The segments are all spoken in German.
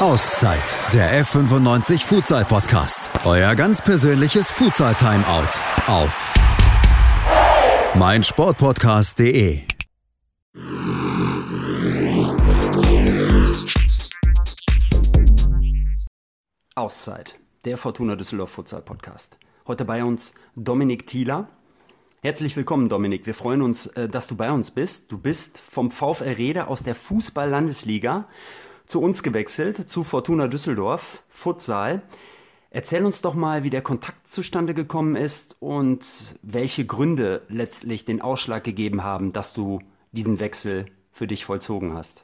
Auszeit, der F95 Futsal Podcast. Euer ganz persönliches Futsal Timeout auf meinsportpodcast.de. Auszeit, der Fortuna Düsseldorf Futsal Podcast. Heute bei uns Dominik Thieler. Herzlich willkommen, Dominik. Wir freuen uns, äh, dass du bei uns bist. Du bist vom VfL Rede aus der Fußball-Landesliga zu uns gewechselt, zu Fortuna Düsseldorf, Futsal. Erzähl uns doch mal, wie der Kontakt zustande gekommen ist und welche Gründe letztlich den Ausschlag gegeben haben, dass du diesen Wechsel für dich vollzogen hast.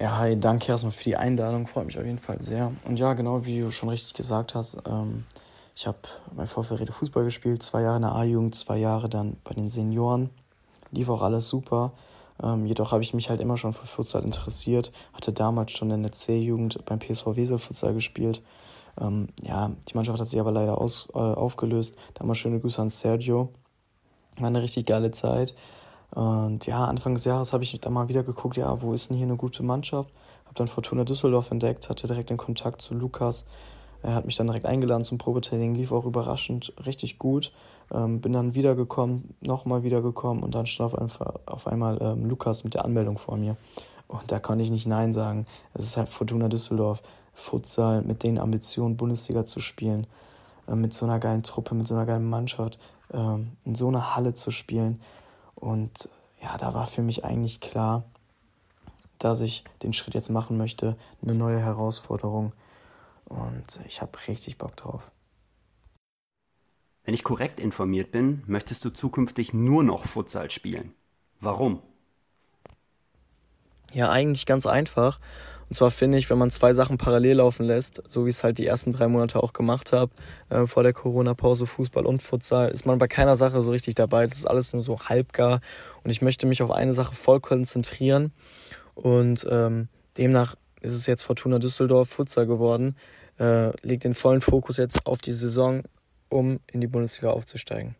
Ja, hi, danke erstmal für die Einladung, freut mich auf jeden Fall sehr. Und ja, genau wie du schon richtig gesagt hast, ähm, ich habe bei VfL Fußball gespielt, zwei Jahre in der A-Jugend, zwei Jahre dann bei den Senioren. Lief auch alles super. Ähm, jedoch habe ich mich halt immer schon für Futsal interessiert, hatte damals schon in der C-Jugend beim PSV Wesel Futsal gespielt. Ähm, ja, die Mannschaft hat sich aber leider aus, äh, aufgelöst. Damals schöne Grüße an Sergio. War eine richtig geile Zeit. Und ja, Anfang des Jahres habe ich dann mal wieder geguckt, ja, wo ist denn hier eine gute Mannschaft? Habe dann Fortuna Düsseldorf entdeckt, hatte direkt den Kontakt zu Lukas. Er hat mich dann direkt eingeladen zum Probetraining, lief auch überraschend richtig gut. Ähm, bin dann wiedergekommen, nochmal wiedergekommen und dann stand auf, auf einmal ähm, Lukas mit der Anmeldung vor mir. Und da konnte ich nicht Nein sagen. Es ist halt Fortuna Düsseldorf, Futsal mit den Ambitionen, Bundesliga zu spielen, äh, mit so einer geilen Truppe, mit so einer geilen Mannschaft, äh, in so einer Halle zu spielen. Und ja, da war für mich eigentlich klar, dass ich den Schritt jetzt machen möchte, eine neue Herausforderung. Und ich habe richtig Bock drauf. Wenn ich korrekt informiert bin, möchtest du zukünftig nur noch Futsal spielen. Warum? Ja, eigentlich ganz einfach. Und zwar finde ich, wenn man zwei Sachen parallel laufen lässt, so wie ich es halt die ersten drei Monate auch gemacht habe, äh, vor der Corona-Pause Fußball und Futsal, ist man bei keiner Sache so richtig dabei. Das ist alles nur so halbgar. Und ich möchte mich auf eine Sache voll konzentrieren. Und ähm, demnach ist es jetzt Fortuna Düsseldorf Futsal geworden. Äh, legt den vollen Fokus jetzt auf die Saison, um in die Bundesliga aufzusteigen?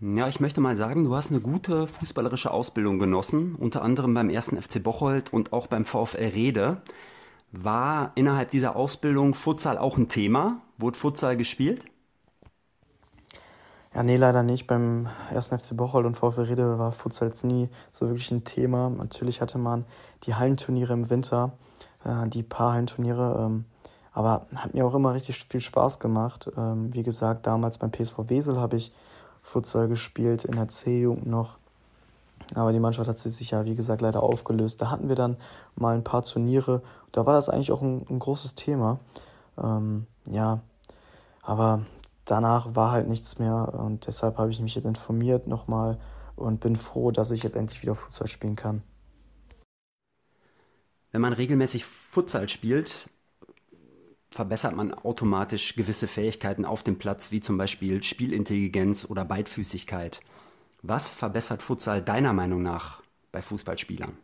Ja, ich möchte mal sagen, du hast eine gute fußballerische Ausbildung genossen, unter anderem beim ersten FC Bocholt und auch beim VfL Rede. War innerhalb dieser Ausbildung Futsal auch ein Thema? Wurde Futsal gespielt? Ja, nee, leider nicht. Beim ersten FC Bocholt und VfL Rede war Futsal jetzt nie so wirklich ein Thema. Natürlich hatte man die Hallenturniere im Winter, äh, die paar Hallenturniere. Ähm, aber hat mir auch immer richtig viel Spaß gemacht. Ähm, wie gesagt, damals beim PSV Wesel habe ich Futsal gespielt, in der C-Jugend noch. Aber die Mannschaft hat sich ja, wie gesagt, leider aufgelöst. Da hatten wir dann mal ein paar Turniere. Da war das eigentlich auch ein, ein großes Thema. Ähm, ja, aber danach war halt nichts mehr. Und deshalb habe ich mich jetzt informiert nochmal und bin froh, dass ich jetzt endlich wieder Futsal spielen kann. Wenn man regelmäßig Futsal spielt, verbessert man automatisch gewisse Fähigkeiten auf dem Platz, wie zum Beispiel Spielintelligenz oder Beidfüßigkeit. Was verbessert Futsal deiner Meinung nach bei Fußballspielern?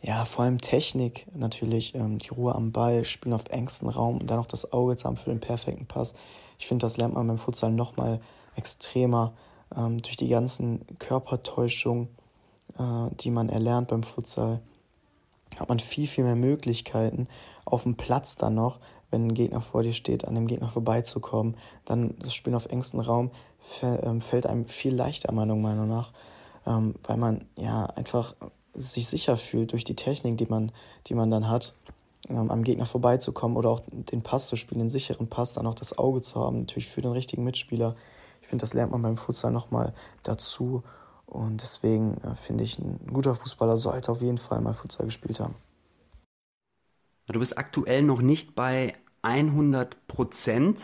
Ja, vor allem Technik natürlich, ähm, die Ruhe am Ball, Spielen auf engstem Raum und dann noch das Auge zu haben für den perfekten Pass. Ich finde, das lernt man beim Futsal nochmal extremer ähm, durch die ganzen Körpertäuschungen, die man erlernt beim Futsal hat man viel, viel mehr Möglichkeiten, auf dem Platz dann noch, wenn ein Gegner vor dir steht, an dem Gegner vorbeizukommen. Dann das Spielen auf engstem Raum ähm, fällt einem viel leichter, meiner Meinung nach, ähm, weil man ja einfach sich sicher fühlt durch die Technik, die man, die man dann hat, ähm, am Gegner vorbeizukommen oder auch den Pass zu spielen, den sicheren Pass, dann auch das Auge zu haben, natürlich für den richtigen Mitspieler. Ich finde, das lernt man beim Futsal nochmal dazu. Und deswegen äh, finde ich, ein guter Fußballer sollte auf jeden Fall mal Futsal gespielt haben. Du bist aktuell noch nicht bei 100%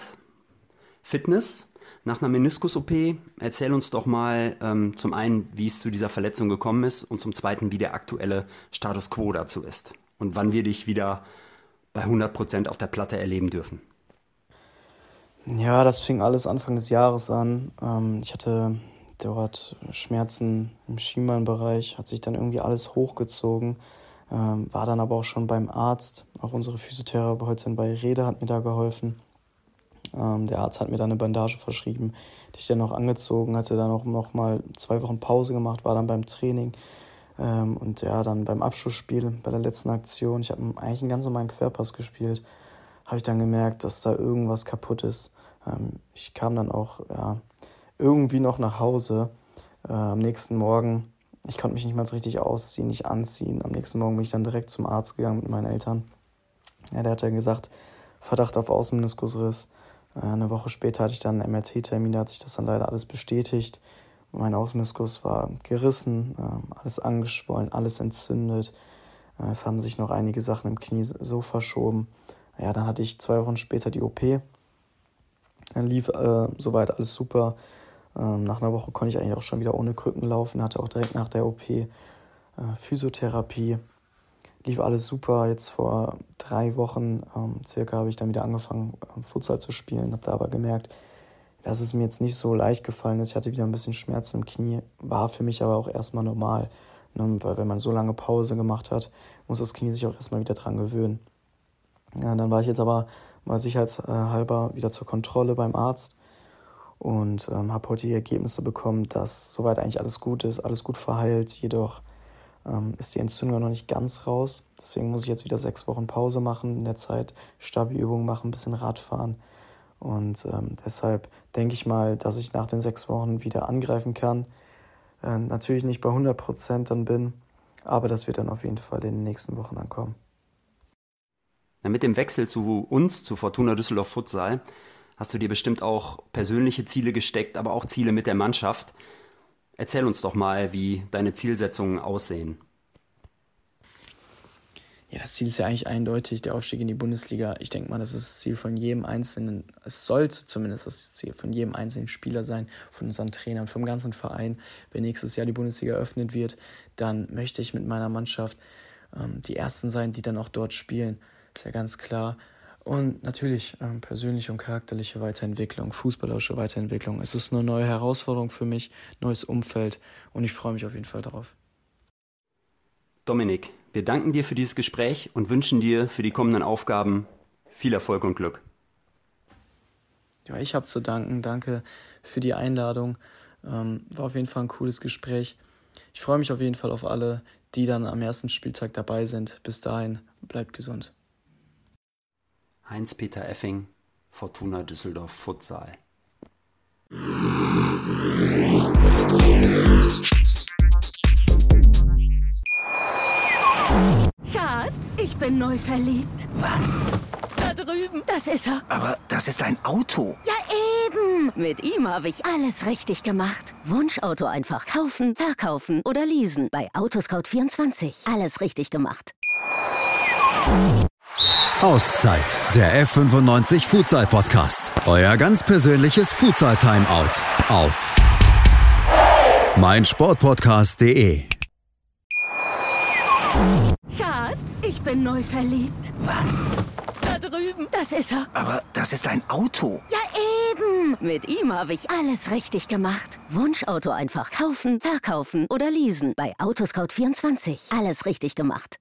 Fitness nach einer Meniskus-OP. Erzähl uns doch mal ähm, zum einen, wie es zu dieser Verletzung gekommen ist und zum zweiten, wie der aktuelle Status quo dazu ist und wann wir dich wieder bei 100% auf der Platte erleben dürfen. Ja, das fing alles Anfang des Jahres an. Ähm, ich hatte dort Schmerzen im Schienbeinbereich, hat sich dann irgendwie alles hochgezogen, ähm, war dann aber auch schon beim Arzt. Auch unsere Physiotherapeutin bei Rede hat mir da geholfen. Ähm, der Arzt hat mir dann eine Bandage verschrieben, die ich dann noch angezogen hatte, dann auch noch mal zwei Wochen Pause gemacht, war dann beim Training. Ähm, und ja, dann beim Abschlussspiel, bei der letzten Aktion, ich habe eigentlich einen ganz normalen Querpass gespielt, habe ich dann gemerkt, dass da irgendwas kaputt ist. Ähm, ich kam dann auch ja, irgendwie noch nach Hause äh, am nächsten Morgen. Ich konnte mich nicht mal richtig ausziehen, nicht anziehen. Am nächsten Morgen bin ich dann direkt zum Arzt gegangen mit meinen Eltern. Ja, der hat dann gesagt, Verdacht auf Außenmeniskusriss. Äh, eine Woche später hatte ich dann einen MRT-Termin, da hat sich das dann leider alles bestätigt. Mein Außenmeniskus war gerissen, äh, alles angeschwollen, alles entzündet. Äh, es haben sich noch einige Sachen im Knie so verschoben. Ja, dann hatte ich zwei Wochen später die OP. Dann lief äh, soweit alles super. Ähm, nach einer Woche konnte ich eigentlich auch schon wieder ohne Krücken laufen, hatte auch direkt nach der OP äh, Physiotherapie lief alles super. Jetzt vor drei Wochen ähm, circa habe ich dann wieder angefangen, ähm, Futsal zu spielen, habe da aber gemerkt, dass es mir jetzt nicht so leicht gefallen ist. Ich hatte wieder ein bisschen Schmerzen im Knie, war für mich aber auch erstmal normal. Ne? Weil wenn man so lange Pause gemacht hat, muss das Knie sich auch erstmal wieder dran gewöhnen. Ja, dann war ich jetzt aber mal sicherheitshalber wieder zur Kontrolle beim Arzt und ähm, habe heute die Ergebnisse bekommen, dass soweit eigentlich alles gut ist, alles gut verheilt, jedoch ähm, ist die Entzündung noch nicht ganz raus. Deswegen muss ich jetzt wieder sechs Wochen Pause machen, in der Zeit Stabi-Übungen machen, ein bisschen Radfahren. Und ähm, deshalb denke ich mal, dass ich nach den sechs Wochen wieder angreifen kann. Äh, natürlich nicht bei 100 Prozent dann bin, aber das wird dann auf jeden Fall in den nächsten Wochen ankommen. Mit dem Wechsel zu uns, zu Fortuna Düsseldorf Futsal, hast du dir bestimmt auch persönliche Ziele gesteckt, aber auch Ziele mit der Mannschaft. Erzähl uns doch mal, wie deine Zielsetzungen aussehen. Ja, das Ziel ist ja eigentlich eindeutig, der Aufstieg in die Bundesliga. Ich denke mal, das ist das Ziel von jedem einzelnen, es sollte zumindest das Ziel von jedem einzelnen Spieler sein, von unseren Trainern, vom ganzen Verein. Wenn nächstes Jahr die Bundesliga eröffnet wird, dann möchte ich mit meiner Mannschaft ähm, die Ersten sein, die dann auch dort spielen. Ist ja ganz klar. Und natürlich ähm, persönliche und charakterliche Weiterentwicklung, fußballerische Weiterentwicklung. Es ist eine neue Herausforderung für mich, neues Umfeld und ich freue mich auf jeden Fall darauf. Dominik, wir danken dir für dieses Gespräch und wünschen dir für die kommenden Aufgaben viel Erfolg und Glück. Ja, ich habe zu danken. Danke für die Einladung. Ähm, war auf jeden Fall ein cooles Gespräch. Ich freue mich auf jeden Fall auf alle, die dann am ersten Spieltag dabei sind. Bis dahin, bleibt gesund. Heinz-Peter Effing, Fortuna Düsseldorf Futsal. Schatz, ich bin neu verliebt. Was? Da drüben. Das ist er. Aber das ist ein Auto. Ja, eben. Mit ihm habe ich alles richtig gemacht. Wunschauto einfach kaufen, verkaufen oder leasen. Bei Autoscout24. Alles richtig gemacht. Auszeit, der F95 Futsal Podcast. Euer ganz persönliches Futsal Timeout auf meinsportpodcast.de. Schatz, ich bin neu verliebt. Was? Da drüben. Das ist er. Aber das ist ein Auto. Ja, eben. Mit ihm habe ich alles richtig gemacht. Wunschauto einfach kaufen, verkaufen oder leasen. Bei Autoscout24. Alles richtig gemacht.